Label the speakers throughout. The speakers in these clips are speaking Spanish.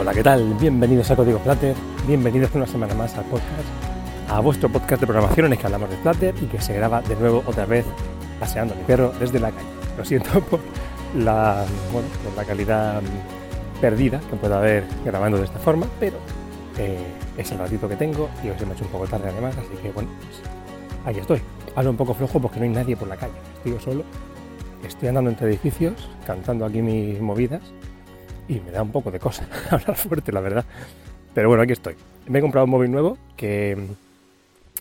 Speaker 1: Hola, ¿qué tal? Bienvenidos a Código Flutter, bienvenidos una semana más al podcast, a vuestro podcast de programación en el que hablamos de Flutter y que se graba de nuevo otra vez paseando mi perro desde la calle. Lo siento por la, bueno, por la calidad perdida que pueda haber grabando de esta forma, pero eh, es el ratito que tengo y hoy se me ha hecho un poco tarde además, así que bueno, pues aquí estoy. Hablo un poco flojo porque no hay nadie por la calle, estoy solo, estoy andando entre edificios, cantando aquí mis movidas y me da un poco de cosa hablar fuerte, la verdad. Pero bueno, aquí estoy. Me he comprado un móvil nuevo que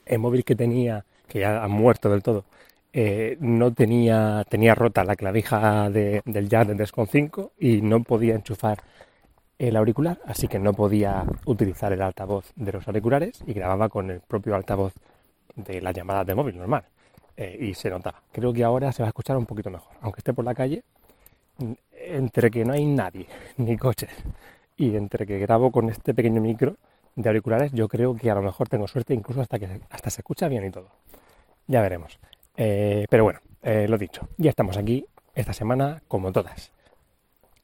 Speaker 1: el móvil que tenía, que ya ha muerto del todo, eh, no tenía, tenía rota la clavija del jack del Descon 5 y no podía enchufar el auricular, así que no podía utilizar el altavoz de los auriculares y grababa con el propio altavoz de las llamadas de móvil normal. Eh, y se notaba. Creo que ahora se va a escuchar un poquito mejor. Aunque esté por la calle, entre que no hay nadie, ni coches, y entre que grabo con este pequeño micro de auriculares, yo creo que a lo mejor tengo suerte incluso hasta que hasta se escucha bien y todo. Ya veremos. Eh, pero bueno, eh, lo dicho, ya estamos aquí esta semana como todas.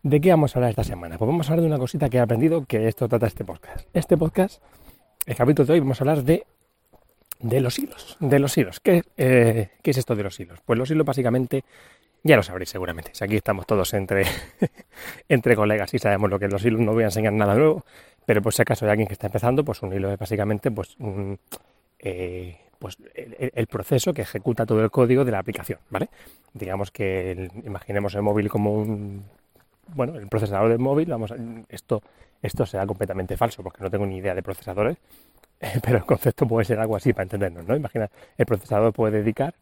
Speaker 1: ¿De qué vamos a hablar esta semana? Pues vamos a hablar de una cosita que he aprendido que esto trata este podcast. Este podcast, el capítulo de hoy, vamos a hablar de, de los hilos. De los hilos. ¿Qué, eh, ¿Qué es esto de los hilos? Pues los hilos básicamente ya lo sabréis seguramente. Si aquí estamos todos entre, entre colegas y sabemos lo que los hilos, no voy a enseñar nada nuevo, pero por si acaso hay alguien que está empezando, pues un hilo es básicamente pues, eh, pues el, proceso que ejecuta todo el código de la aplicación, ¿vale? Digamos que imaginemos el móvil como un bueno, el procesador del móvil, vamos, esto esto será completamente falso porque no tengo ni idea de procesadores, pero el concepto puede ser algo así para entendernos, ¿no? Imagina, el procesador puede dedicar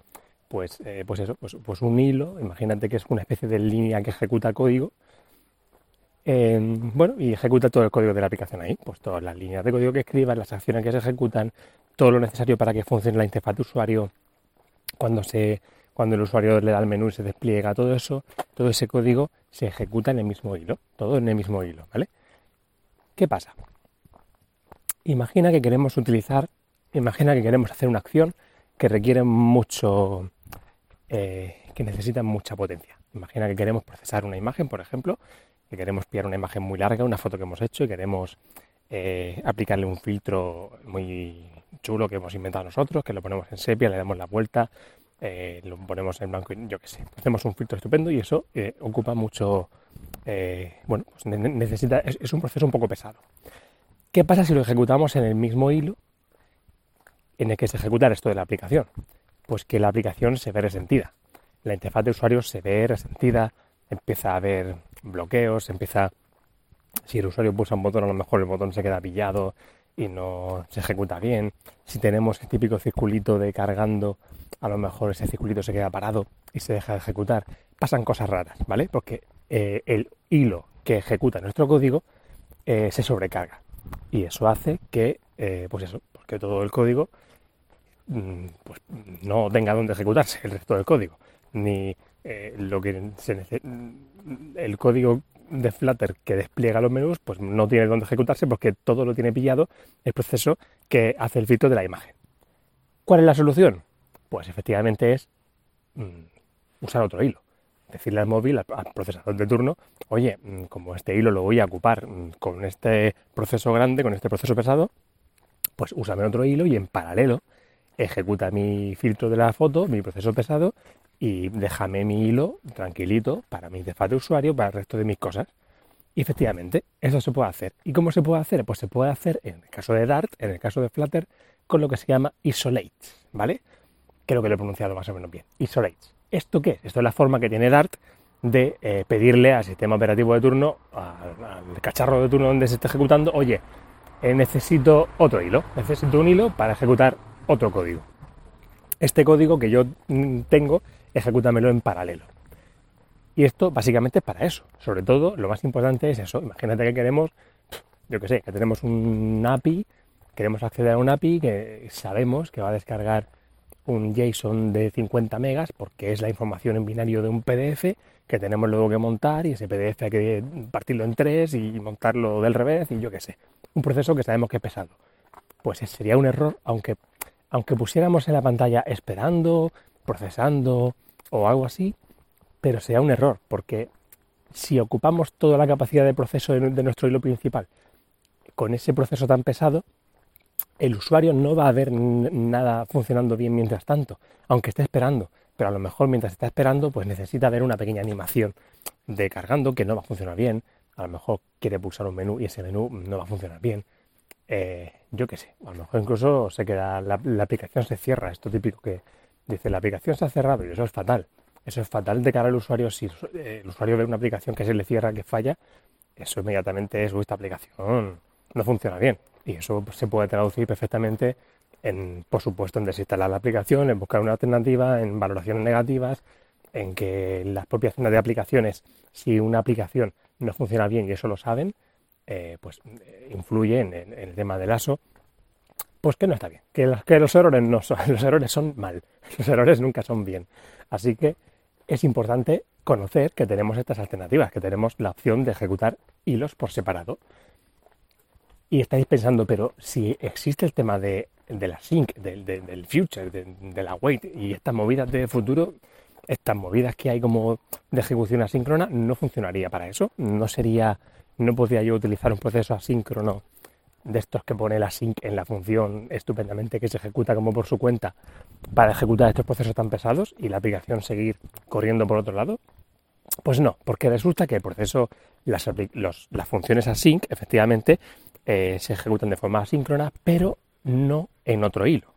Speaker 1: pues, eh, pues eso, pues, pues, un hilo, imagínate que es una especie de línea que ejecuta código, bueno, y ejecuta todo el código de la aplicación ahí, pues todas las líneas de código que escriban, las acciones que se ejecutan, todo lo necesario para que funcione la interfaz de usuario cuando se cuando el usuario le da al menú y se despliega todo eso, todo ese código se ejecuta en el mismo hilo, todo en el mismo hilo, ¿vale? ¿Qué pasa? Imagina que queremos utilizar, imagina que queremos hacer una acción que requiere mucho, eh, que necesitan mucha potencia. Imagina que queremos procesar una imagen, por ejemplo, que queremos pillar una imagen muy larga, una foto que hemos hecho y queremos eh, aplicarle un filtro muy chulo que hemos inventado nosotros, que lo ponemos en sepia, le damos la vuelta, eh, lo ponemos en blanco y yo qué sé. Hacemos un filtro estupendo y eso ocupa mucho, bueno, pues necesita, es, un proceso un poco pesado. ¿Qué pasa si lo ejecutamos en el mismo hilo en el que se ejecuta esto de la aplicación? Pues que la aplicación se ve resentida. La interfaz de usuario se ve resentida, empieza a haber bloqueos, empieza, si el usuario pulsa un botón, a lo mejor el botón se queda pillado y no se ejecuta bien. Si tenemos el típico circulito de cargando, a lo mejor ese circulito se queda parado y se deja de ejecutar. Pasan cosas raras, ¿vale? Porque eh, el hilo que ejecuta nuestro código eh, se sobrecarga. Y eso hace que, eh, pues eso, porque todo el código pues no tenga donde ejecutarse el resto del código, ni eh, lo que se el código de Flutter que despliega los menús, pues no tiene donde ejecutarse porque todo lo tiene pillado el proceso que hace el filtro de la imagen. ¿Cuál es la solución? Pues efectivamente es mm, usar otro hilo. Decirle al móvil, al, procesador de turno, oye, mm, como este hilo lo voy a ocupar con este proceso grande, con este proceso pesado, pues úsame otro hilo y en paralelo ejecuta mi filtro de la foto, mi proceso pesado y déjame mi hilo tranquilito para mi interfaz de usuario, para el resto de mis cosas. Y efectivamente, eso se puede hacer. ¿Y cómo se puede hacer? Pues se puede hacer en el caso de Dart, en el caso de Flutter, con lo que se llama isolates, ¿vale? Creo que lo he pronunciado más o menos bien. Isolates. ¿Esto qué es? Esto es la forma que tiene Dart de eh, pedirle al sistema operativo de turno, al, cacharro de turno donde se está ejecutando, oye, necesito otro hilo, necesito un hilo para ejecutar otro código. Este código que yo mm, tengo, ejecútamelo en paralelo. Y esto básicamente es para eso. Sobre todo, lo más importante es eso. Imagínate que queremos, yo que sé, que tenemos un API, queremos acceder a un API que sabemos que va a descargar un JSON de 50 megas porque es la información en binario de un PDF que tenemos luego que montar y ese PDF hay que partirlo en tres y montarlo del revés y yo qué sé. Un proceso que sabemos que es pesado. Pues sería un error, aunque aunque pusiéramos en la pantalla esperando, procesando o algo así, pero sería un error, porque si ocupamos toda la capacidad de proceso de, nuestro hilo principal con ese proceso tan pesado, el usuario no va a ver nada funcionando bien mientras tanto, aunque esté esperando. Pero a lo mejor mientras está esperando, pues necesita ver una pequeña animación de cargando que no va a funcionar bien. A lo mejor quiere pulsar un menú y ese menú no va a funcionar bien. Eh, yo qué sé, a lo mejor incluso se queda, la, aplicación se cierra. Esto típico que dice la aplicación se ha cerrado y eso es fatal. Eso es fatal de cara al usuario. Si eh, el usuario ve una aplicación que se le cierra, que falla, eso inmediatamente es, esta aplicación no funciona bien. Y eso se puede traducir perfectamente en, por supuesto, en desinstalar la aplicación, en buscar una alternativa, en valoraciones negativas, en que las propias zonas de aplicaciones, si una aplicación no funciona bien y eso lo saben, eh, pues influye en, el tema del ASO, pues que no está bien, que los errores no son, los errores son mal, los errores nunca son bien. Así que es importante conocer que tenemos estas alternativas, que tenemos la opción de ejecutar hilos por separado. Y estáis pensando, pero si existe el tema de, la sync, del future, de, la wait y estas movidas de futuro, estas movidas que hay como de ejecución asíncrona, no funcionaría para eso. No sería, no podría yo utilizar un proceso asíncrono de estos que pone la sync en la función estupendamente que se ejecuta como por su cuenta para ejecutar estos procesos tan pesados y la aplicación seguir corriendo por otro lado? Pues no, porque resulta que el proceso, las, las funciones async efectivamente eh, se ejecutan de forma asíncrona, pero no en otro hilo.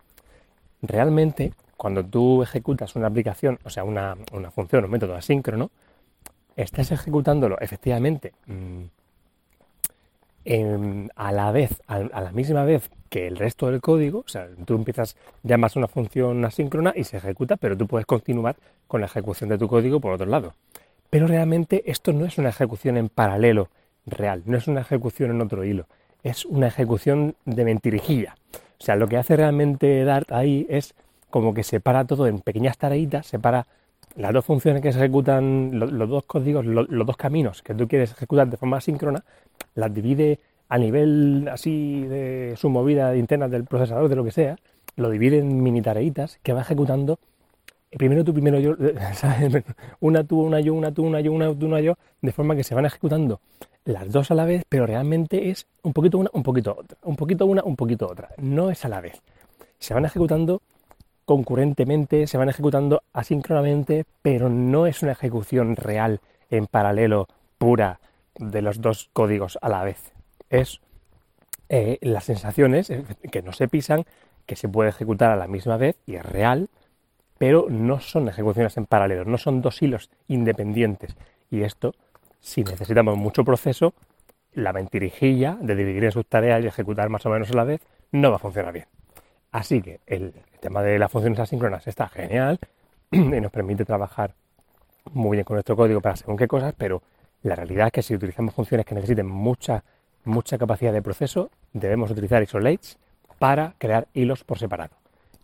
Speaker 1: Realmente, cuando tú ejecutas una aplicación, o sea, una, función, un método asíncrono, estás ejecutándolo efectivamente a la vez, a, la misma vez que el resto del código, o sea, tú empiezas, llamas una función asíncrona y se ejecuta, pero tú puedes continuar con la ejecución de tu código por otro lado. Pero realmente esto no es una ejecución en paralelo real, no es una ejecución en otro hilo, es una ejecución de mentirijilla. O sea, lo que hace realmente Dart ahí es como que separa todo en pequeñas tareitas, separa las dos funciones que se ejecutan, los, dos códigos, los, dos caminos que tú quieres ejecutar de forma síncrona, las divide a nivel así de su movida interna del procesador, de lo que sea, lo divide en mini tareitas que va ejecutando primero tú, primero yo, una tú, una yo, una tú, una yo, una tú, una yo, de forma que se van ejecutando las dos a la vez, pero realmente es un poquito una, un poquito otra, un poquito una, un poquito otra, no es a la vez. Se van ejecutando concurrentemente, se van ejecutando asíncronamente, pero no es una ejecución real en paralelo pura de los dos códigos a la vez. Es eh, las sensaciones eh, que no se pisan, que se puede ejecutar a la misma vez y es real, pero no son ejecuciones en paralelo, no son dos hilos independientes. Y esto, si necesitamos mucho proceso, la mentirijilla de dividir en sus tareas y ejecutar más o menos a la vez no va a funcionar bien. Así que el tema de las funciones asíncronas está genial y nos permite trabajar muy bien con nuestro código para según qué cosas, pero la realidad es que si utilizamos funciones que necesiten mucha, mucha capacidad de proceso, debemos utilizar isolates para crear hilos por separado.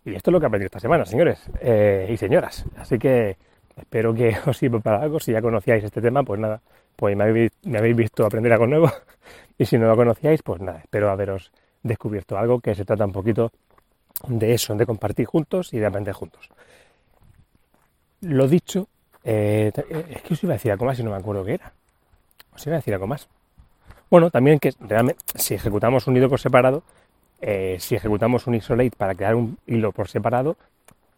Speaker 1: Y esto es lo que he aprendido esta semana, señores eh, y señoras. Así que espero que os sirva para algo. Si ya conocíais este tema, pues nada, pues me habéis, me habéis visto aprender algo nuevo. y si no lo conocíais, pues nada, espero haberos descubierto algo que se trata un poquito de eso, de compartir juntos y de aprender juntos. Lo dicho, eh, es que os iba a decir algo más y no me acuerdo qué era. Os iba a decir algo más. Bueno, también que realmente si ejecutamos un hilo por separado, eh, si ejecutamos un isolate para crear un hilo por separado,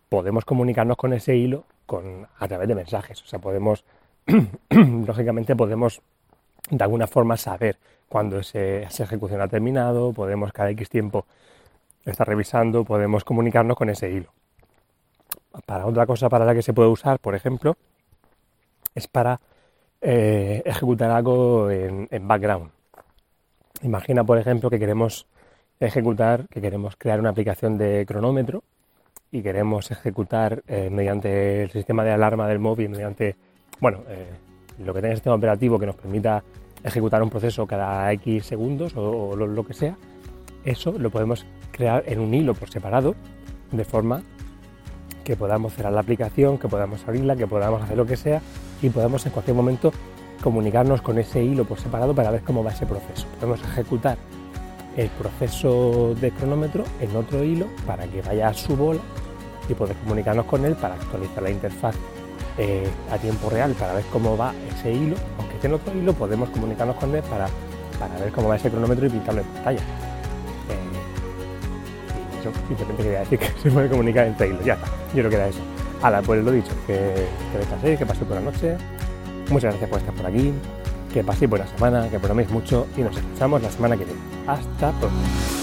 Speaker 1: podemos comunicarnos con ese hilo con, a través de mensajes. O sea, podemos, lógicamente, podemos de alguna forma saber cuándo esa ejecución ha terminado, podemos cada X tiempo está revisando, podemos comunicarnos con ese hilo. Para otra cosa para la que se puede usar, por ejemplo, es para eh, ejecutar algo en, background. Imagina, por ejemplo, que queremos ejecutar, que queremos crear una aplicación de cronómetro y queremos ejecutar eh, mediante el sistema de alarma del móvil, mediante, bueno, eh, lo que tenga el sistema operativo que nos permita ejecutar un proceso cada X segundos o, lo, que sea, eso lo podemos crear en un hilo por separado, de forma que podamos cerrar la aplicación, que podamos abrirla, que podamos hacer lo que sea y podamos en cualquier momento comunicarnos con ese hilo por separado para ver cómo va ese proceso. Podemos ejecutar el proceso de cronómetro en otro hilo para que vaya a su bola y poder comunicarnos con él para actualizar la interfaz eh, a tiempo real para ver cómo va ese hilo. Aunque esté en otro hilo, podemos comunicarnos con él para para ver cómo va ese cronómetro y pintarlo en pantalla. Eh, simplemente quería decir que se puede comunicar entre hilos, ya está, yo creo que era eso. Hala, pues lo dicho, que, que descanséis, que paséis la noche. Muchas gracias por estar por aquí, que paséis buena semana, que programéis mucho y nos escuchamos la semana que viene. Hasta pronto.